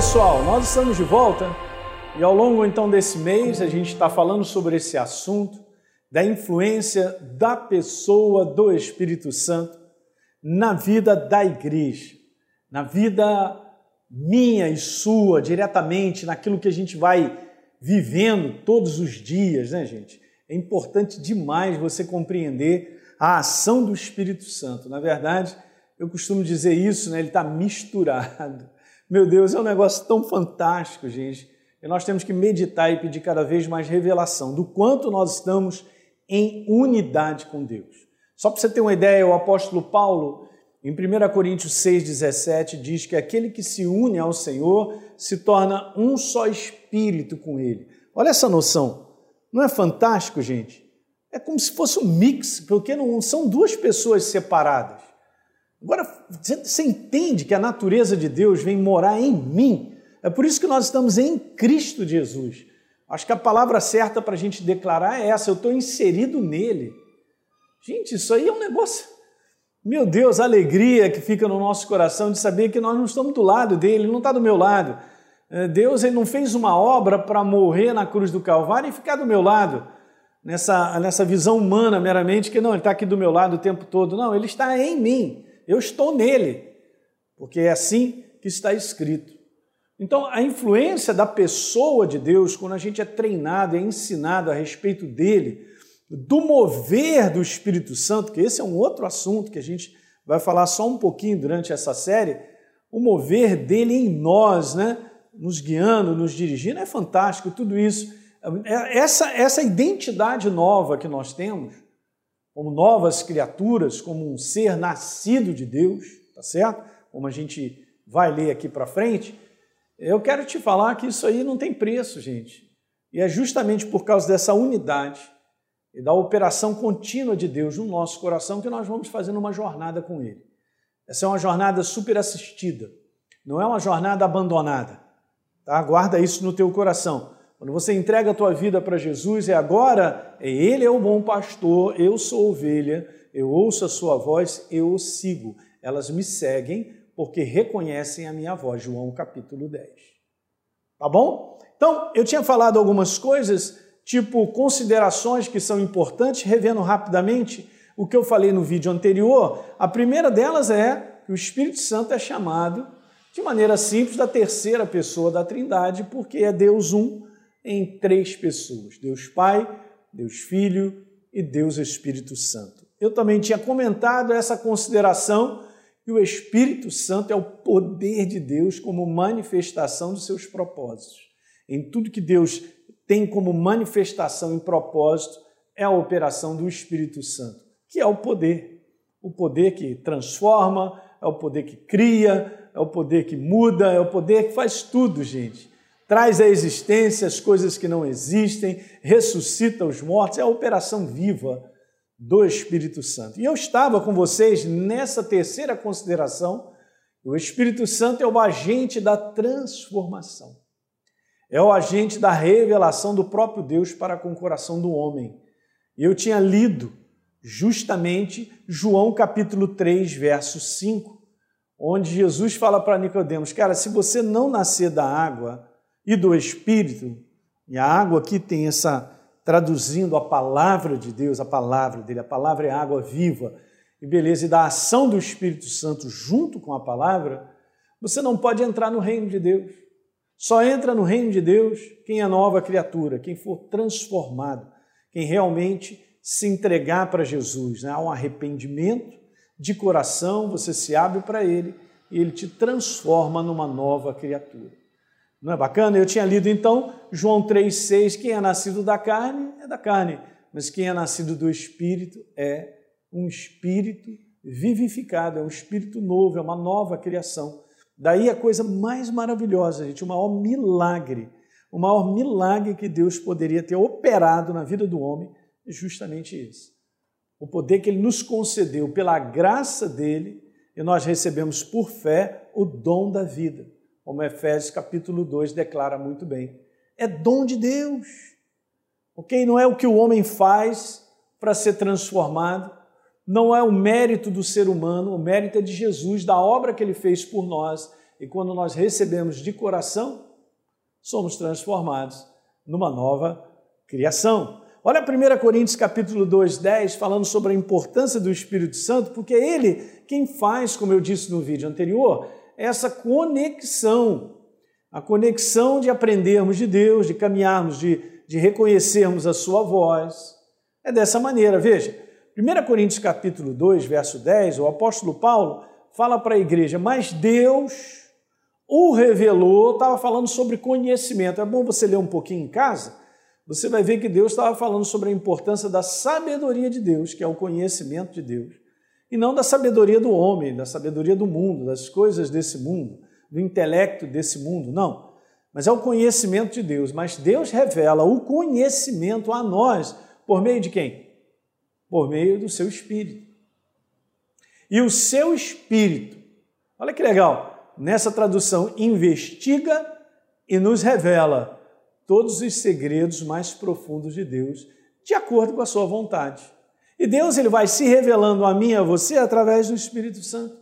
pessoal, nós estamos de volta e ao longo então desse mês a gente está falando sobre esse assunto da influência da pessoa do Espírito Santo na vida da igreja, na vida minha e sua, diretamente, naquilo que a gente vai vivendo todos os dias, né, gente? É importante demais você compreender a ação do Espírito Santo. Na verdade, eu costumo dizer isso, né? Ele está misturado. Meu Deus, é um negócio tão fantástico, gente. E nós temos que meditar e pedir cada vez mais revelação do quanto nós estamos em unidade com Deus. Só para você ter uma ideia, o apóstolo Paulo, em 1 Coríntios 6,17, diz que aquele que se une ao Senhor se torna um só espírito com Ele. Olha essa noção. Não é fantástico, gente? É como se fosse um mix, porque não são duas pessoas separadas. Agora, você entende que a natureza de Deus vem morar em mim. É por isso que nós estamos em Cristo Jesus. Acho que a palavra certa para a gente declarar é essa: eu estou inserido nele. Gente, isso aí é um negócio. Meu Deus, a alegria que fica no nosso coração de saber que nós não estamos do lado dele, ele não está do meu lado. É, Deus ele não fez uma obra para morrer na cruz do Calvário e ficar do meu lado, nessa, nessa visão humana meramente, que não, ele está aqui do meu lado o tempo todo. Não, ele está em mim, eu estou nele, porque é assim que está escrito. Então, a influência da pessoa de Deus, quando a gente é treinado, é ensinado a respeito dele, do mover do Espírito Santo, que esse é um outro assunto que a gente vai falar só um pouquinho durante essa série, o mover dele em nós, né? nos guiando, nos dirigindo, é fantástico tudo isso. Essa, essa identidade nova que nós temos, como novas criaturas, como um ser nascido de Deus, tá certo? Como a gente vai ler aqui para frente, eu quero te falar que isso aí não tem preço, gente. E é justamente por causa dessa unidade e da operação contínua de Deus no nosso coração que nós vamos fazendo uma jornada com Ele. Essa é uma jornada super assistida, não é uma jornada abandonada. Tá? Guarda isso no teu coração. Quando você entrega a tua vida para Jesus, é agora, é Ele é o bom pastor, eu sou ovelha, eu ouço a sua voz, eu o sigo. Elas me seguem porque reconhecem a minha voz. João capítulo 10. Tá bom? Então, eu tinha falado algumas coisas, tipo considerações que são importantes, revendo rapidamente o que eu falei no vídeo anterior. A primeira delas é que o Espírito Santo é chamado de maneira simples, da terceira pessoa da Trindade, porque é Deus um em três pessoas: Deus Pai, Deus Filho e Deus Espírito Santo. Eu também tinha comentado essa consideração que o Espírito Santo é o poder de Deus como manifestação dos seus propósitos. Em tudo que Deus tem como manifestação e propósito é a operação do Espírito Santo, que é o poder. O poder que transforma, é o poder que cria, é o poder que muda, é o poder que faz tudo, gente. Traz à existência as coisas que não existem, ressuscita os mortos, é a operação viva do Espírito Santo. E eu estava com vocês nessa terceira consideração. O Espírito Santo é o agente da transformação. É o agente da revelação do próprio Deus para com o coração do homem. Eu tinha lido justamente João capítulo 3, verso 5, onde Jesus fala para Nicodemos, cara, se você não nascer da água e do Espírito, e a água aqui tem essa traduzindo a palavra de Deus, a palavra dele, a palavra é água viva, e beleza, e da ação do Espírito Santo junto com a palavra, você não pode entrar no reino de Deus. Só entra no reino de Deus quem é nova criatura, quem for transformado, quem realmente se entregar para Jesus. Né? Há um arrependimento de coração, você se abre para Ele e Ele te transforma numa nova criatura. Não é bacana? Eu tinha lido então João 3,6: quem é nascido da carne é da carne, mas quem é nascido do Espírito é um espírito vivificado, é um espírito novo, é uma nova criação. Daí a coisa mais maravilhosa, gente, o maior milagre, o maior milagre que Deus poderia ter operado na vida do homem é justamente esse o poder que ele nos concedeu pela graça dele, e nós recebemos por fé o dom da vida, como Efésios capítulo 2 declara muito bem. É dom de Deus. OK? Não é o que o homem faz para ser transformado, não é o mérito do ser humano, o mérito é de Jesus, da obra que ele fez por nós, e quando nós recebemos de coração, somos transformados numa nova criação. Olha 1 Coríntios capítulo 2, 10, falando sobre a importância do Espírito Santo, porque é ele quem faz, como eu disse no vídeo anterior, essa conexão. A conexão de aprendermos de Deus, de caminharmos, de, de reconhecermos a sua voz. É dessa maneira, veja. 1 Coríntios capítulo 2, verso 10, o apóstolo Paulo fala para a igreja, mas Deus o revelou, estava falando sobre conhecimento. É bom você ler um pouquinho em casa, você vai ver que Deus estava falando sobre a importância da sabedoria de Deus, que é o conhecimento de Deus, e não da sabedoria do homem, da sabedoria do mundo, das coisas desse mundo, do intelecto desse mundo, não. Mas é o conhecimento de Deus. Mas Deus revela o conhecimento a nós por meio de quem? Por meio do seu Espírito. E o seu Espírito, olha que legal, nessa tradução, investiga e nos revela todos os segredos mais profundos de Deus, de acordo com a sua vontade. E Deus ele vai se revelando a mim e a você através do Espírito Santo.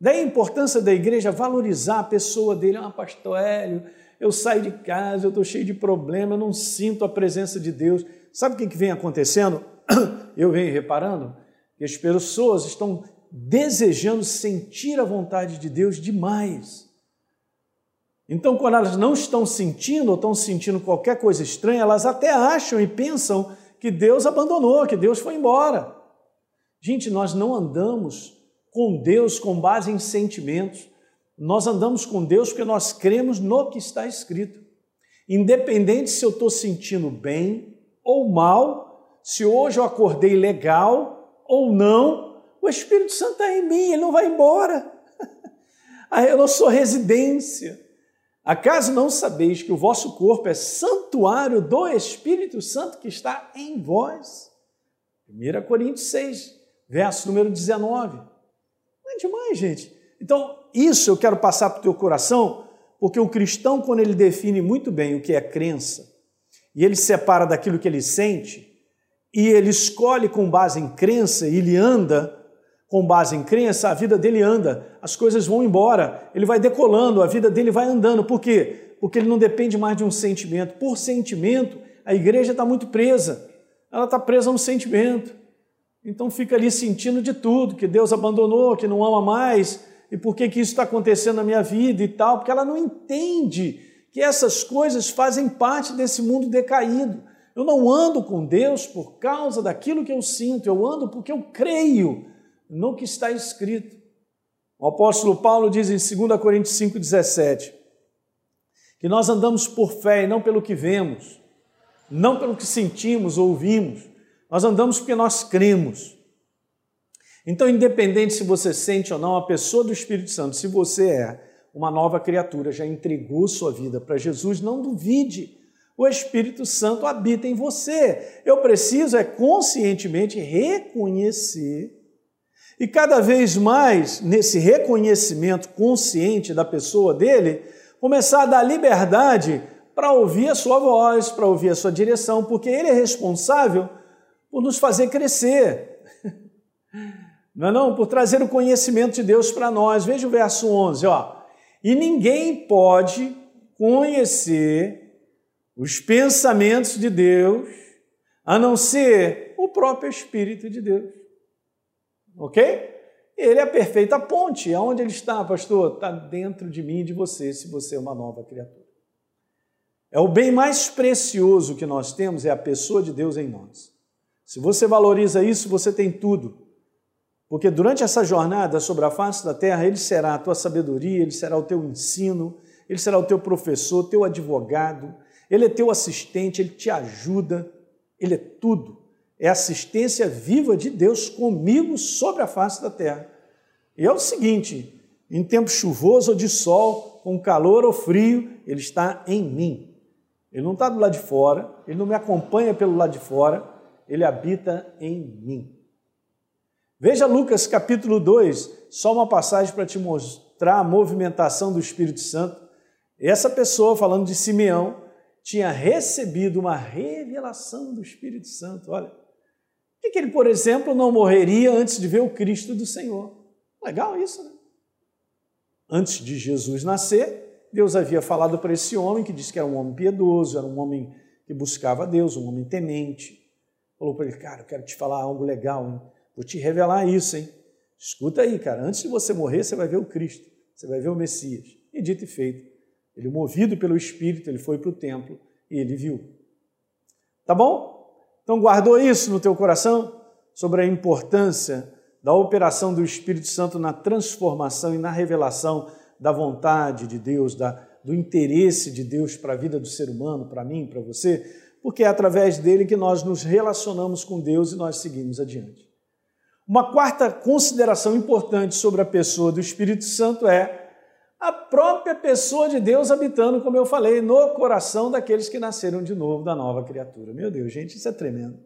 Daí a importância da igreja valorizar a pessoa dele. Ah, pastor Hélio, eu saio de casa, eu estou cheio de problema, eu não sinto a presença de Deus. Sabe o que, que vem acontecendo? Eu venho reparando que as pessoas estão desejando sentir a vontade de Deus demais. Então, quando elas não estão sentindo ou estão sentindo qualquer coisa estranha, elas até acham e pensam que Deus abandonou, que Deus foi embora. Gente, nós não andamos com Deus com base em sentimentos. Nós andamos com Deus porque nós cremos no que está escrito. Independente se eu estou sentindo bem ou mal, se hoje eu acordei legal ou não, o Espírito Santo está em mim, ele não vai embora. Eu não sou residência. Acaso não sabeis que o vosso corpo é santuário do Espírito Santo que está em vós? 1 Coríntios 6, verso número 19. Não é demais, gente. Então, isso eu quero passar para o teu coração, porque o cristão, quando ele define muito bem o que é crença, e ele separa daquilo que ele sente, e ele escolhe com base em crença, e ele anda com base em crença, a vida dele anda, as coisas vão embora, ele vai decolando, a vida dele vai andando. Por quê? Porque ele não depende mais de um sentimento. Por sentimento, a igreja está muito presa, ela está presa a um sentimento. Então fica ali sentindo de tudo, que Deus abandonou, que não ama mais, e por que, que isso está acontecendo na minha vida e tal, porque ela não entende que essas coisas fazem parte desse mundo decaído. Eu não ando com Deus por causa daquilo que eu sinto, eu ando porque eu creio no que está escrito. O apóstolo Paulo diz em 2 Coríntios 5,17 que nós andamos por fé e não pelo que vemos, não pelo que sentimos ou ouvimos, nós andamos porque nós cremos. Então, independente se você sente ou não, a pessoa do Espírito Santo, se você é uma nova criatura, já entregou sua vida para Jesus, não duvide. O Espírito Santo habita em você. Eu preciso é conscientemente reconhecer e cada vez mais, nesse reconhecimento consciente da pessoa dele, começar a dar liberdade para ouvir a sua voz, para ouvir a sua direção, porque ele é responsável por nos fazer crescer. Não é não? Por trazer o conhecimento de Deus para nós. Veja o verso 11, ó. E ninguém pode conhecer os pensamentos de Deus a não ser o próprio Espírito de Deus ok? Ele é a perfeita ponte. Aonde ele está, pastor? Está dentro de mim e de você, se você é uma nova criatura. É o bem mais precioso que nós temos, é a pessoa de Deus em nós. Se você valoriza isso, você tem tudo. Porque durante essa jornada sobre a face da terra, Ele será a tua sabedoria, Ele será o teu ensino, Ele será o teu professor, teu advogado, Ele é teu assistente, Ele te ajuda, Ele é tudo é assistência viva de Deus comigo sobre a face da terra. E é o seguinte: em tempo chuvoso ou de sol, com calor ou frio, Ele está em mim. Ele não está do lado de fora, Ele não me acompanha pelo lado de fora, Ele habita em mim. Veja Lucas capítulo 2, só uma passagem para te mostrar a movimentação do Espírito Santo. Essa pessoa, falando de Simeão, tinha recebido uma revelação do Espírito Santo. Olha, e que ele, por exemplo, não morreria antes de ver o Cristo do Senhor. Legal isso, né? Antes de Jesus nascer, Deus havia falado para esse homem, que disse que era um homem piedoso, era um homem que buscava Deus, um homem temente. Falou para ele, cara, eu quero te falar algo legal, hein? vou te revelar isso, hein? Escuta aí, cara, antes de você morrer, você vai ver o Cristo, você vai ver o Messias. E dito e feito, ele, movido pelo Espírito, ele foi para o templo e ele viu. Tá bom? Então guardou isso no teu coração sobre a importância da operação do Espírito Santo na transformação e na revelação da vontade de Deus, da, do interesse de Deus para a vida do ser humano, para mim, para você, porque é através dele que nós nos relacionamos com Deus e nós seguimos adiante. Uma quarta consideração importante sobre a pessoa do Espírito Santo é a própria pessoa de Deus habitando, como eu falei, no coração daqueles que nasceram de novo, da nova criatura. Meu Deus, gente, isso é tremendo.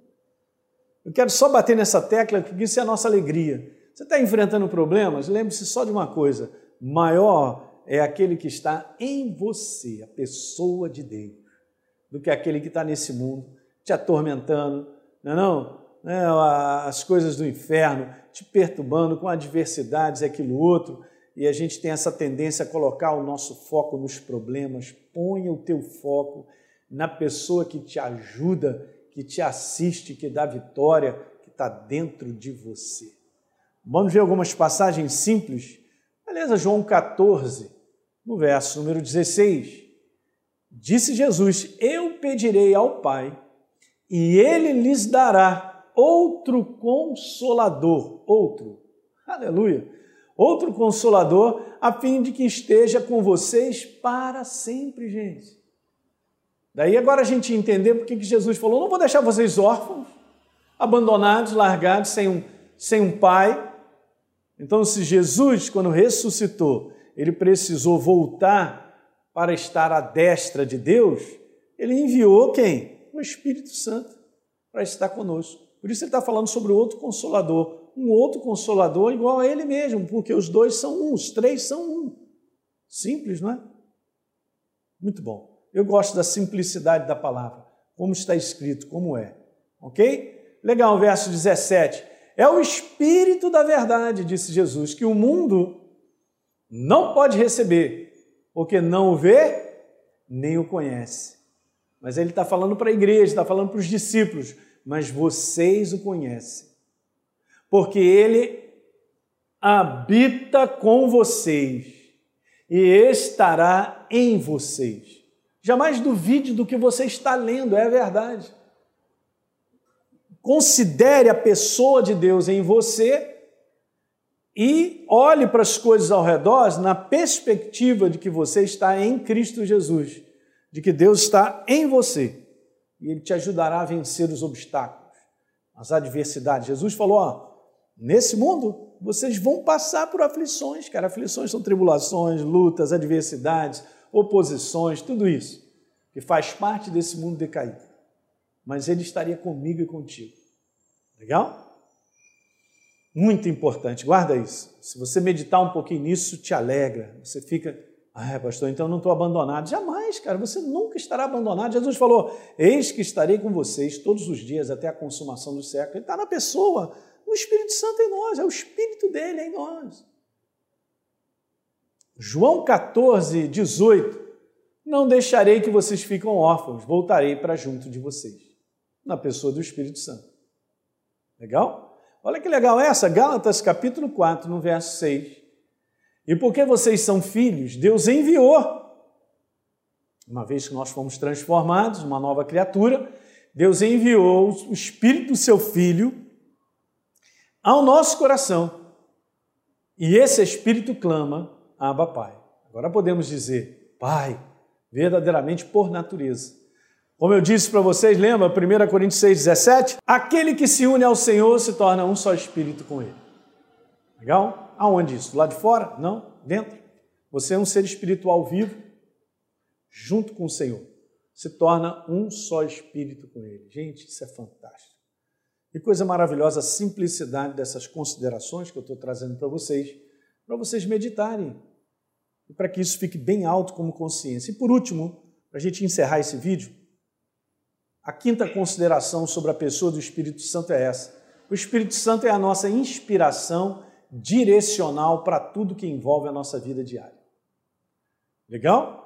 Eu quero só bater nessa tecla, porque isso é a nossa alegria. Você está enfrentando problemas? Lembre-se só de uma coisa: maior é aquele que está em você, a pessoa de Deus, do que aquele que está nesse mundo te atormentando, não é não? É, as coisas do inferno te perturbando com adversidades, aquilo outro e a gente tem essa tendência a colocar o nosso foco nos problemas. Ponha o teu foco na pessoa que te ajuda, que te assiste, que dá vitória, que está dentro de você. Vamos ver algumas passagens simples? Beleza, João 14, no verso número 16. Disse Jesus: Eu pedirei ao Pai, e ele lhes dará outro consolador, outro. Aleluia outro consolador, a fim de que esteja com vocês para sempre, gente. Daí agora a gente entender porque que Jesus falou: não vou deixar vocês órfãos, abandonados, largados, sem um, sem um pai. Então, se Jesus, quando ressuscitou, ele precisou voltar para estar à destra de Deus, ele enviou quem? O Espírito Santo para estar conosco. Por isso ele está falando sobre outro consolador, um outro consolador igual a ele mesmo, porque os dois são um, os três são um. Simples, não é? Muito bom. Eu gosto da simplicidade da palavra, como está escrito, como é. Ok? Legal, verso 17. É o Espírito da verdade, disse Jesus, que o mundo não pode receber, porque não o vê nem o conhece. Mas ele está falando para a igreja, está falando para os discípulos, mas vocês o conhecem porque ele habita com vocês e estará em vocês. Jamais duvide do que você está lendo, é verdade. Considere a pessoa de Deus em você e olhe para as coisas ao redor na perspectiva de que você está em Cristo Jesus, de que Deus está em você e Ele te ajudará a vencer os obstáculos, as adversidades. Jesus falou: ó, Nesse mundo, vocês vão passar por aflições, cara. Aflições são tribulações, lutas, adversidades, oposições, tudo isso que faz parte desse mundo decaído. Mas Ele estaria comigo e contigo. Legal? Muito importante, guarda isso. Se você meditar um pouquinho nisso, te alegra. Você fica, ah, pastor, então não estou abandonado. Jamais, cara, você nunca estará abandonado. Jesus falou: Eis que estarei com vocês todos os dias até a consumação do século. Ele está na pessoa o Espírito Santo em nós, é o Espírito dele em nós. João 14, 18. Não deixarei que vocês fiquem órfãos, voltarei para junto de vocês. Na pessoa do Espírito Santo. Legal? Olha que legal essa, Gálatas capítulo 4, no verso 6. E porque vocês são filhos, Deus enviou. Uma vez que nós fomos transformados, uma nova criatura, Deus enviou o Espírito do seu Filho ao nosso coração. E esse Espírito clama, Abba Pai. Agora podemos dizer, Pai, verdadeiramente por natureza. Como eu disse para vocês, lembra 1 Coríntios 6,17? Aquele que se une ao Senhor se torna um só espírito com Ele. Legal? Aonde isso? Lá de fora? Não, dentro. Você é um ser espiritual vivo, junto com o Senhor. Se torna um só espírito com Ele. Gente, isso é fantástico. Que coisa maravilhosa a simplicidade dessas considerações que eu estou trazendo para vocês, para vocês meditarem e para que isso fique bem alto como consciência. E por último, para a gente encerrar esse vídeo, a quinta consideração sobre a pessoa do Espírito Santo é essa. O Espírito Santo é a nossa inspiração direcional para tudo que envolve a nossa vida diária. Legal?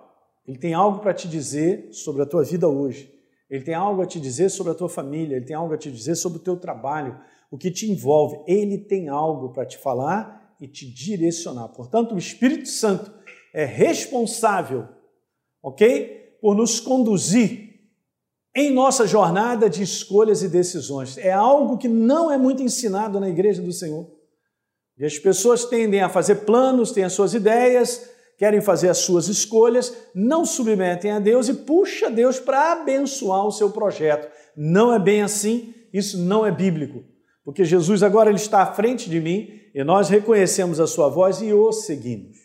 Ele tem algo para te dizer sobre a tua vida hoje. Ele tem algo a te dizer sobre a tua família, ele tem algo a te dizer sobre o teu trabalho, o que te envolve. Ele tem algo para te falar e te direcionar. Portanto, o Espírito Santo é responsável, ok? Por nos conduzir em nossa jornada de escolhas e decisões. É algo que não é muito ensinado na igreja do Senhor. E as pessoas tendem a fazer planos, têm as suas ideias, querem fazer as suas escolhas, não submetem a Deus e puxa Deus para abençoar o seu projeto. Não é bem assim, isso não é bíblico. Porque Jesus agora ele está à frente de mim e nós reconhecemos a sua voz e o seguimos.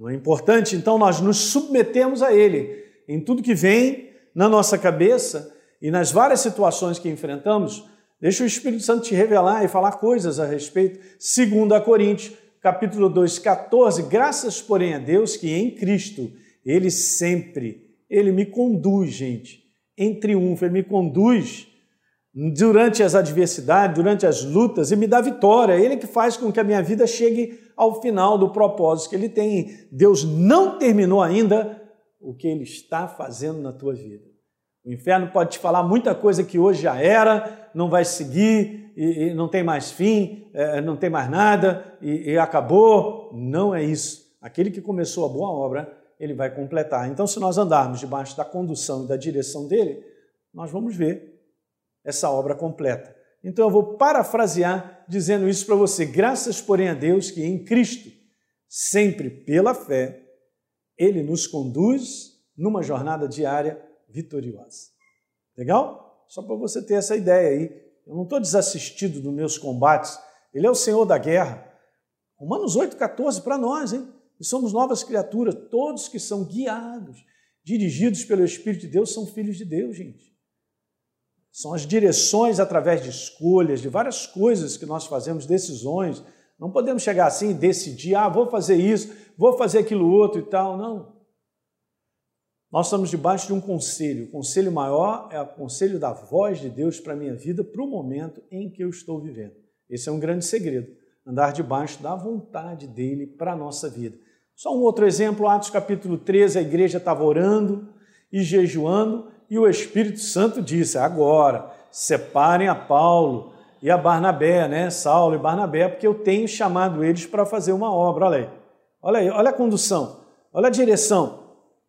Não é importante, então, nós nos submetemos a Ele em tudo que vem na nossa cabeça e nas várias situações que enfrentamos. Deixa o Espírito Santo te revelar e falar coisas a respeito. Segundo a Coríntios, capítulo 2, 14, graças, porém, a Deus que em Cristo Ele sempre, Ele me conduz, gente, em triunfo, Ele me conduz durante as adversidades, durante as lutas e me dá vitória. Ele que faz com que a minha vida chegue ao final do propósito que ele tem. Deus não terminou ainda o que ele está fazendo na tua vida. O inferno pode te falar muita coisa que hoje já era, não vai seguir, e, e não tem mais fim, é, não tem mais nada, e, e acabou. Não é isso. Aquele que começou a boa obra, ele vai completar. Então, se nós andarmos debaixo da condução e da direção dele, nós vamos ver essa obra completa. Então eu vou parafrasear dizendo isso para você. Graças, porém, a Deus que em Cristo, sempre pela fé, Ele nos conduz numa jornada diária vitoriosa. Legal? Só para você ter essa ideia aí. Eu não estou desassistido dos meus combates. Ele é o Senhor da guerra. Romanos 8,14 para nós, hein? E somos novas criaturas. Todos que são guiados, dirigidos pelo Espírito de Deus, são filhos de Deus, gente. São as direções através de escolhas, de várias coisas que nós fazemos, decisões. Não podemos chegar assim e decidir, ah, vou fazer isso, vou fazer aquilo outro e tal. Não. Nós estamos debaixo de um conselho. O conselho maior é o conselho da voz de Deus para a minha vida, para o momento em que eu estou vivendo. Esse é um grande segredo, andar debaixo da vontade dele para a nossa vida. Só um outro exemplo, Atos capítulo 13, a igreja estava orando e jejuando, e o Espírito Santo disse: agora, separem a Paulo e a Barnabé, né? Saulo e Barnabé, porque eu tenho chamado eles para fazer uma obra. Olha aí, olha aí, olha a condução, olha a direção,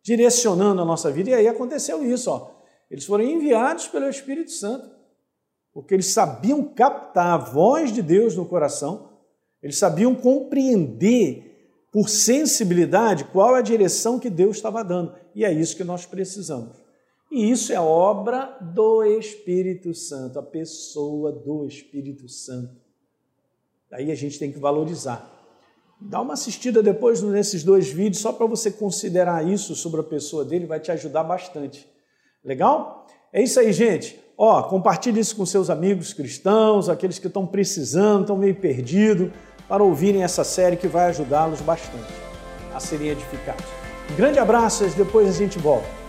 direcionando a nossa vida. E aí aconteceu isso, ó. Eles foram enviados pelo Espírito Santo, porque eles sabiam captar a voz de Deus no coração, eles sabiam compreender por sensibilidade qual é a direção que Deus estava dando. E é isso que nós precisamos. E isso é obra do Espírito Santo, a pessoa do Espírito Santo. Daí a gente tem que valorizar. Dá uma assistida depois nesses dois vídeos, só para você considerar isso sobre a pessoa dele, vai te ajudar bastante. Legal? É isso aí, gente. Ó, compartilhe isso com seus amigos cristãos, aqueles que estão precisando, estão meio perdidos, para ouvirem essa série que vai ajudá-los bastante a serem edificados. Um grande abraço e depois a gente volta.